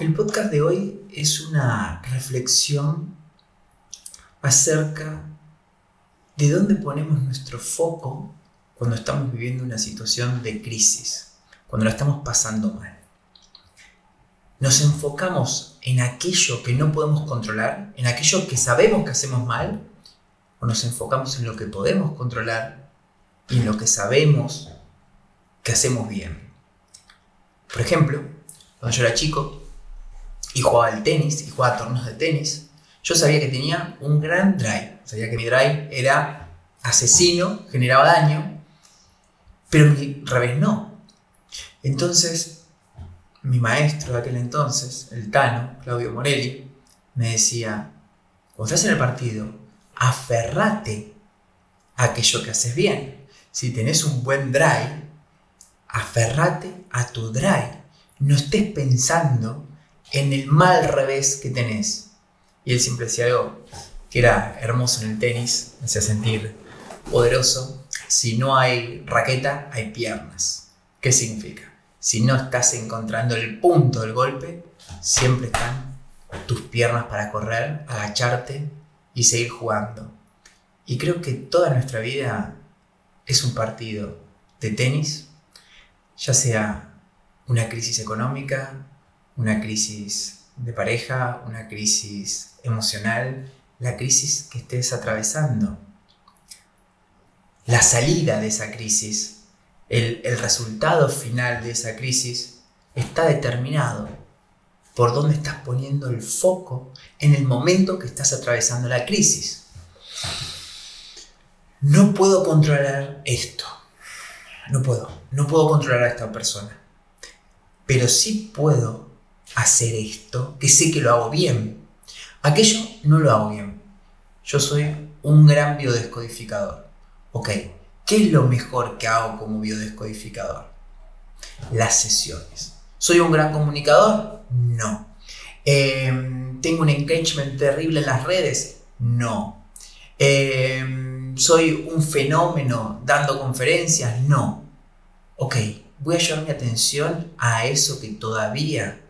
El podcast de hoy es una reflexión acerca de dónde ponemos nuestro foco cuando estamos viviendo una situación de crisis, cuando la estamos pasando mal. Nos enfocamos en aquello que no podemos controlar, en aquello que sabemos que hacemos mal, o nos enfocamos en lo que podemos controlar y en lo que sabemos que hacemos bien. Por ejemplo, cuando yo era chico y jugaba al tenis y jugaba torneos de tenis, yo sabía que tenía un gran drive. Sabía que mi drive era asesino, generaba daño, pero mi revés no. Entonces, mi maestro de aquel entonces, el Tano, Claudio Morelli, me decía, cuando estás en el partido, aferrate a aquello que haces bien. Si tenés un buen drive, aferrate a tu drive. No estés pensando en el mal revés que tenés y él siempre decía que era hermoso en el tenis, me hacía sentir poderoso. Si no hay raqueta, hay piernas. ¿Qué significa? Si no estás encontrando el punto del golpe, siempre están tus piernas para correr, agacharte y seguir jugando. Y creo que toda nuestra vida es un partido de tenis, ya sea una crisis económica, una crisis de pareja, una crisis emocional, la crisis que estés atravesando. La salida de esa crisis, el, resultado final de esa crisis está determinado por dónde estás poniendo el foco en el momento que estás atravesando la crisis. No puedo controlar esto. No puedo. No puedo controlar a esta persona. Pero sí puedo hacer esto, que sé que lo hago bien. Aquello no lo hago bien. Yo soy un gran biodescodificador. Ok, ¿qué es lo mejor que hago como biodescodificador? Las sesiones. ¿Soy un gran comunicador? No. Em, ¿Tengo un engagement terrible en las redes? No. Em, ¿Soy un fenómeno dando conferencias? No. Ok, voy a llevar mi atención a eso que todavía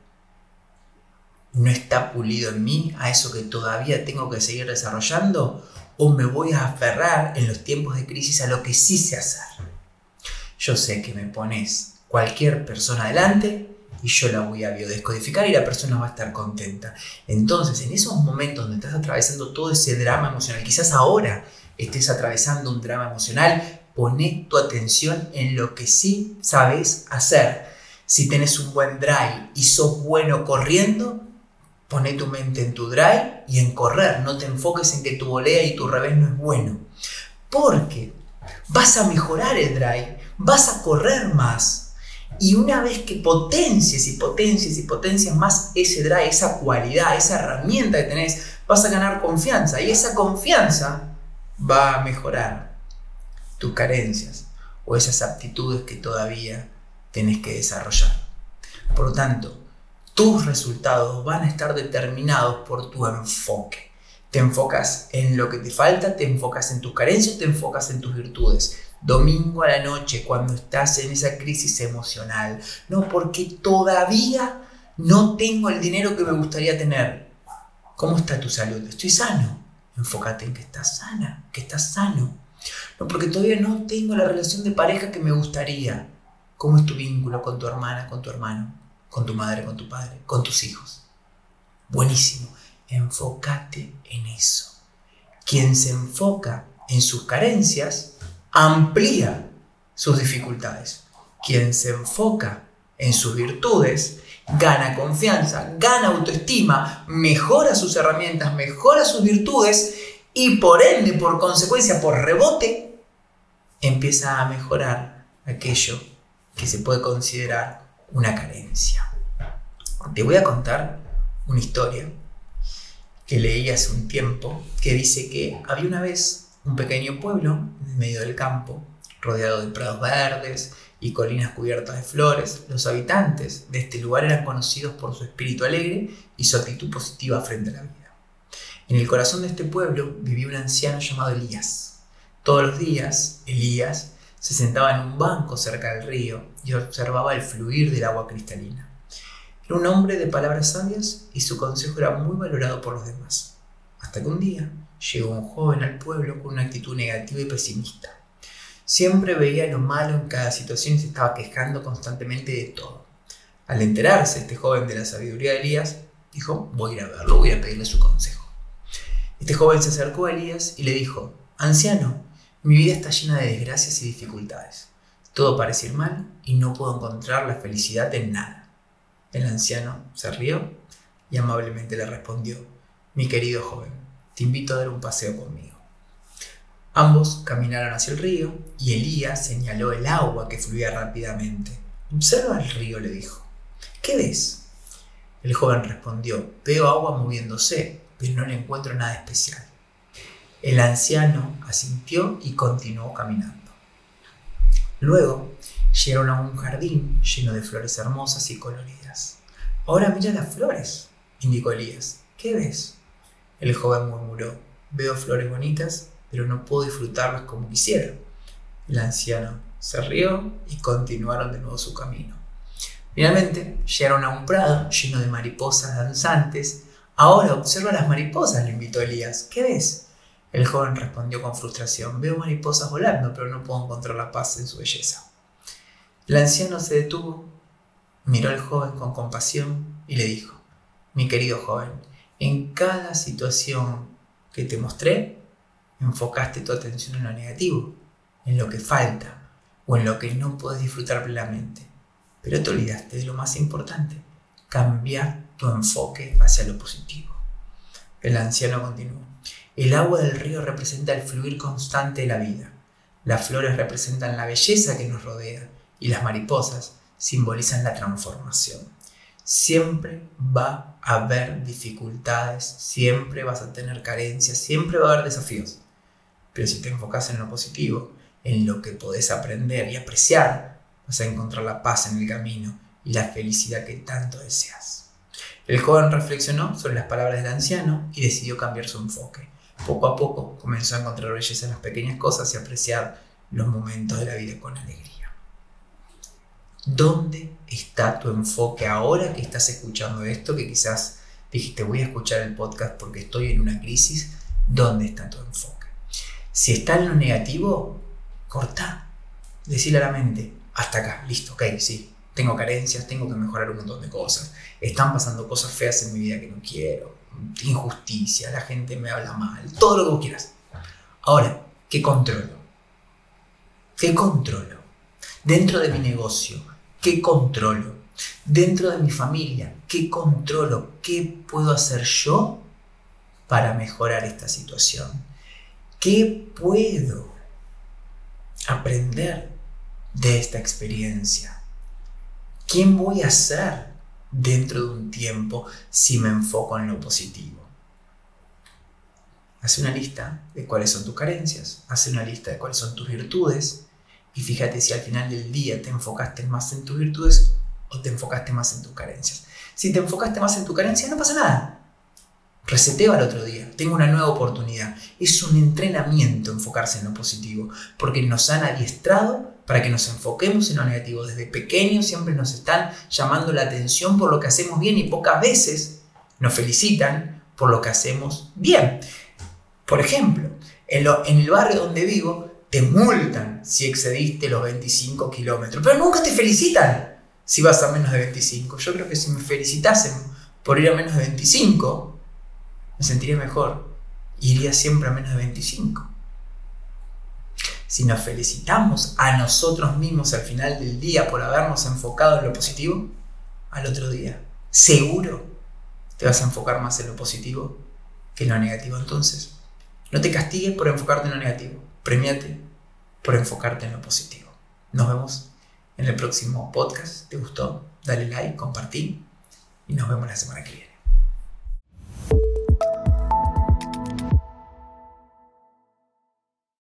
no está pulido en mí, a eso que todavía tengo que seguir desarrollando, o me voy a aferrar en los tiempos de crisis a lo que sí sé hacer. Yo sé que me pones cualquier persona adelante y yo la voy a biodescodificar y la persona va a estar contenta. Entonces, en esos momentos donde estás atravesando todo ese drama emocional, quizás ahora estés atravesando un drama emocional, poné tu atención en lo que sí sabes hacer. Si tenés un buen drive y sos bueno corriendo, Pone tu mente en tu drive y en correr. No te enfoques en que tu volea y tu revés no es bueno. Porque vas a mejorar el drive, vas a correr más. Y una vez que potencies y potencies y potencias más ese drive, esa cualidad, esa herramienta que tenés, vas a ganar confianza. Y esa confianza va a mejorar tus carencias o esas aptitudes que todavía tenés que desarrollar. Por lo tanto, tus resultados van a estar determinados por tu enfoque. Te enfocas en lo que te falta, te enfocas en tus carencias, te enfocas en tus virtudes. Domingo a la noche, cuando estás en esa crisis emocional. No, porque todavía no tengo el dinero que me gustaría tener. ¿Cómo está tu salud? Estoy sano. Enfócate en que estás sana, que estás sano. No, porque todavía no tengo la relación de pareja que me gustaría. ¿Cómo es tu vínculo con tu hermana, con tu hermano? Con tu madre, con tu padre, con tus hijos. Buenísimo. Enfócate en eso. Quien se enfoca en sus carencias amplía sus dificultades. Quien se enfoca en sus virtudes gana confianza, gana autoestima, mejora sus herramientas, mejora sus virtudes y por ende, por consecuencia, por rebote, empieza a mejorar aquello que se puede considerar una carencia. Te voy a contar una historia que leí hace un tiempo que dice que había una vez un pequeño pueblo en medio del campo, rodeado de prados verdes y colinas cubiertas de flores. Los habitantes de este lugar eran conocidos por su espíritu alegre y su actitud positiva frente a la vida. En el corazón de este pueblo vivía un anciano llamado Elías. Todos los días, Elías se sentaba en un banco cerca del río y observaba el fluir del agua cristalina. Era un hombre de palabras sabias y su consejo era muy valorado por los demás. Hasta que un día llegó un joven al pueblo con una actitud negativa y pesimista. Siempre veía lo malo en cada situación y se estaba quejando constantemente de todo. Al enterarse este joven de la sabiduría de Elías, dijo, voy a ir a verlo, voy a pedirle su consejo. Este joven se acercó a Elías y le dijo, Anciano, mi vida está llena de desgracias y dificultades. Todo parece ir mal y no puedo encontrar la felicidad en nada. El anciano se rió y amablemente le respondió, Mi querido joven, te invito a dar un paseo conmigo. Ambos caminaron hacia el río y Elías señaló el agua que fluía rápidamente. Observa el río, le dijo. ¿Qué ves? El joven respondió, veo agua moviéndose, pero no le encuentro nada especial. El anciano asintió y continuó caminando. Luego llegaron a un jardín lleno de flores hermosas y coloridas. Ahora mira las flores, indicó Elías. ¿Qué ves? El joven murmuró, veo flores bonitas, pero no puedo disfrutarlas como quisiera. El anciano se rió y continuaron de nuevo su camino. Finalmente llegaron a un prado lleno de mariposas danzantes. Ahora observa las mariposas, le invitó Elías. ¿Qué ves? El joven respondió con frustración. Veo mariposas volando, pero no puedo encontrar la paz en su belleza. El anciano se detuvo, miró al joven con compasión y le dijo, mi querido joven, en cada situación que te mostré, enfocaste tu atención en lo negativo, en lo que falta o en lo que no puedes disfrutar plenamente. Pero te olvidaste de lo más importante, cambiar tu enfoque hacia lo positivo. El anciano continuó. El agua del río representa el fluir constante de la vida. Las flores representan la belleza que nos rodea y las mariposas simbolizan la transformación. Siempre va a haber dificultades, siempre vas a tener carencias, siempre va a haber desafíos. Pero si te enfocas en lo positivo, en lo que podés aprender y apreciar, vas a encontrar la paz en el camino y la felicidad que tanto deseas. El joven reflexionó sobre las palabras del anciano y decidió cambiar su enfoque. Poco a poco comenzó a encontrar belleza en las pequeñas cosas y apreciar los momentos de la vida con alegría. ¿Dónde está tu enfoque ahora que estás escuchando esto? Que quizás dijiste voy a escuchar el podcast porque estoy en una crisis. ¿Dónde está tu enfoque? Si está en lo negativo, corta. Decirle a la mente, hasta acá, listo, ok, sí. Tengo carencias, tengo que mejorar un montón de cosas. Están pasando cosas feas en mi vida que no quiero. Injusticia, la gente me habla mal, todo lo que vos quieras. Ahora, ¿qué controlo? ¿Qué controlo? Dentro de mi negocio, ¿qué controlo? Dentro de mi familia, ¿qué controlo? ¿Qué puedo hacer yo para mejorar esta situación? ¿Qué puedo aprender de esta experiencia? ¿Quién voy a ser dentro de un tiempo si me enfoco en lo positivo? Haz una lista de cuáles son tus carencias, haz una lista de cuáles son tus virtudes y fíjate si al final del día te enfocaste más en tus virtudes o te enfocaste más en tus carencias. Si te enfocaste más en tu carencia, no pasa nada reseteo al otro día, tengo una nueva oportunidad. Es un entrenamiento enfocarse en lo positivo, porque nos han adiestrado para que nos enfoquemos en lo negativo. Desde pequeños siempre nos están llamando la atención por lo que hacemos bien y pocas veces nos felicitan por lo que hacemos bien. Por ejemplo, en, en el barrio donde vivo te multan si excediste los 25 kilómetros, pero nunca te felicitan si vas a menos de 25. Yo creo que si me felicitasen por ir a menos de 25, me sentiría mejor. Iría siempre a menos de 25. Si nos felicitamos a nosotros mismos al final del día por habernos enfocado en lo positivo, al otro día, seguro te vas a enfocar más en lo positivo que en lo negativo. Entonces, no te castigues por enfocarte en lo negativo. Premiate por enfocarte en lo positivo. Nos vemos en el próximo podcast. ¿Te gustó? Dale like, compartí y nos vemos la semana que viene.